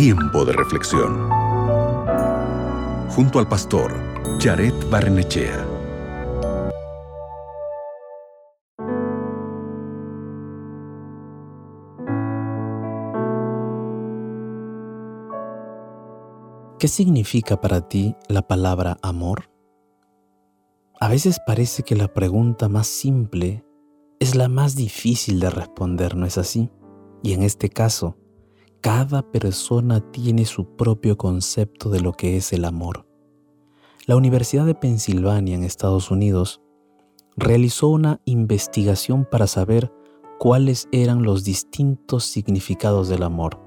Tiempo de reflexión. Junto al pastor Jared Barnechea. ¿Qué significa para ti la palabra amor? A veces parece que la pregunta más simple es la más difícil de responder, ¿no es así? Y en este caso, cada persona tiene su propio concepto de lo que es el amor. La Universidad de Pensilvania en Estados Unidos realizó una investigación para saber cuáles eran los distintos significados del amor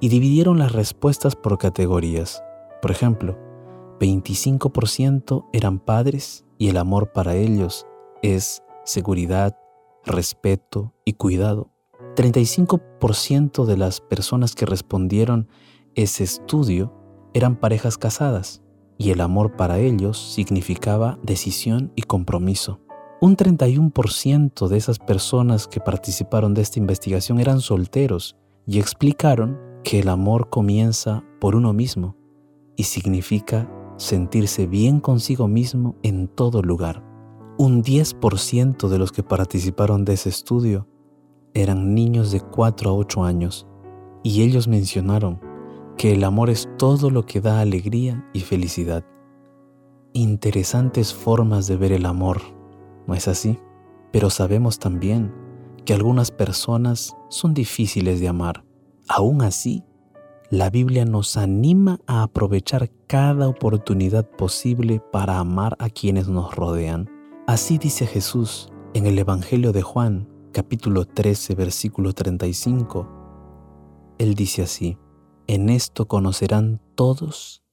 y dividieron las respuestas por categorías. Por ejemplo, 25% eran padres y el amor para ellos es seguridad, respeto y cuidado. 35% de las personas que respondieron ese estudio eran parejas casadas y el amor para ellos significaba decisión y compromiso. Un 31% de esas personas que participaron de esta investigación eran solteros y explicaron que el amor comienza por uno mismo y significa sentirse bien consigo mismo en todo lugar. Un 10% de los que participaron de ese estudio eran niños de 4 a 8 años y ellos mencionaron que el amor es todo lo que da alegría y felicidad. Interesantes formas de ver el amor, ¿no es así? Pero sabemos también que algunas personas son difíciles de amar. Aún así, la Biblia nos anima a aprovechar cada oportunidad posible para amar a quienes nos rodean. Así dice Jesús en el Evangelio de Juan, capítulo 13, versículo 35, Él dice así, En esto conocerán todos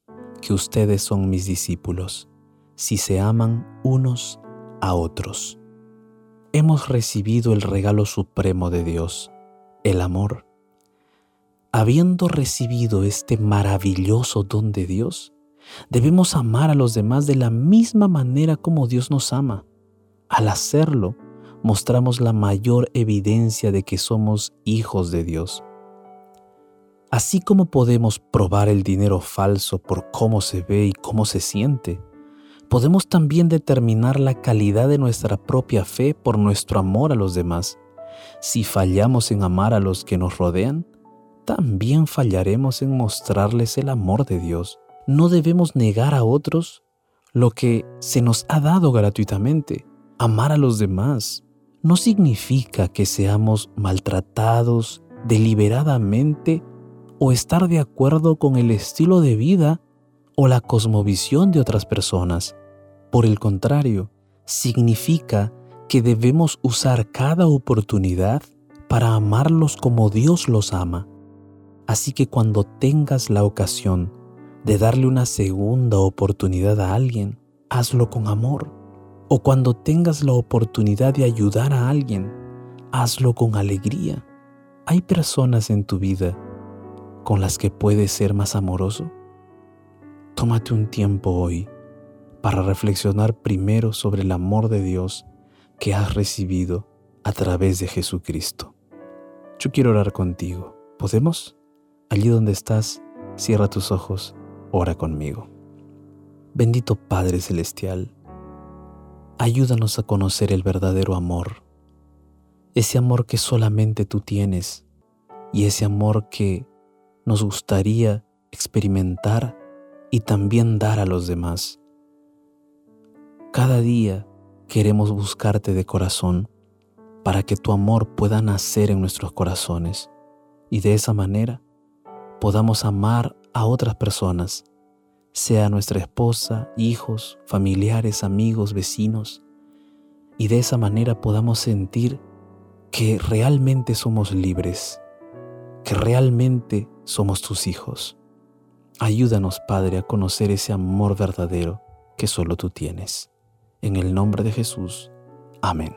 que ustedes son mis discípulos, si se aman unos a otros. Hemos recibido el regalo supremo de Dios, el amor. Habiendo recibido este maravilloso don de Dios, debemos amar a los demás de la misma manera como Dios nos ama. Al hacerlo, mostramos la mayor evidencia de que somos hijos de Dios. Así como podemos probar el dinero falso por cómo se ve y cómo se siente, podemos también determinar la calidad de nuestra propia fe por nuestro amor a los demás. Si fallamos en amar a los que nos rodean, también fallaremos en mostrarles el amor de Dios. No debemos negar a otros lo que se nos ha dado gratuitamente. Amar a los demás no significa que seamos maltratados deliberadamente o estar de acuerdo con el estilo de vida o la cosmovisión de otras personas. Por el contrario, significa que debemos usar cada oportunidad para amarlos como Dios los ama. Así que cuando tengas la ocasión de darle una segunda oportunidad a alguien, hazlo con amor o cuando tengas la oportunidad de ayudar a alguien, hazlo con alegría. ¿Hay personas en tu vida con las que puedes ser más amoroso? Tómate un tiempo hoy para reflexionar primero sobre el amor de Dios que has recibido a través de Jesucristo. Yo quiero orar contigo. ¿Podemos? Allí donde estás, cierra tus ojos, ora conmigo. Bendito Padre Celestial, ayúdanos a conocer el verdadero amor, ese amor que solamente tú tienes y ese amor que nos gustaría experimentar y también dar a los demás. Cada día queremos buscarte de corazón para que tu amor pueda nacer en nuestros corazones y de esa manera podamos amar a otras personas sea nuestra esposa, hijos, familiares, amigos, vecinos, y de esa manera podamos sentir que realmente somos libres, que realmente somos tus hijos. Ayúdanos, Padre, a conocer ese amor verdadero que solo tú tienes. En el nombre de Jesús. Amén.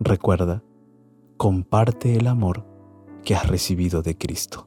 Recuerda, comparte el amor que has recibido de Cristo.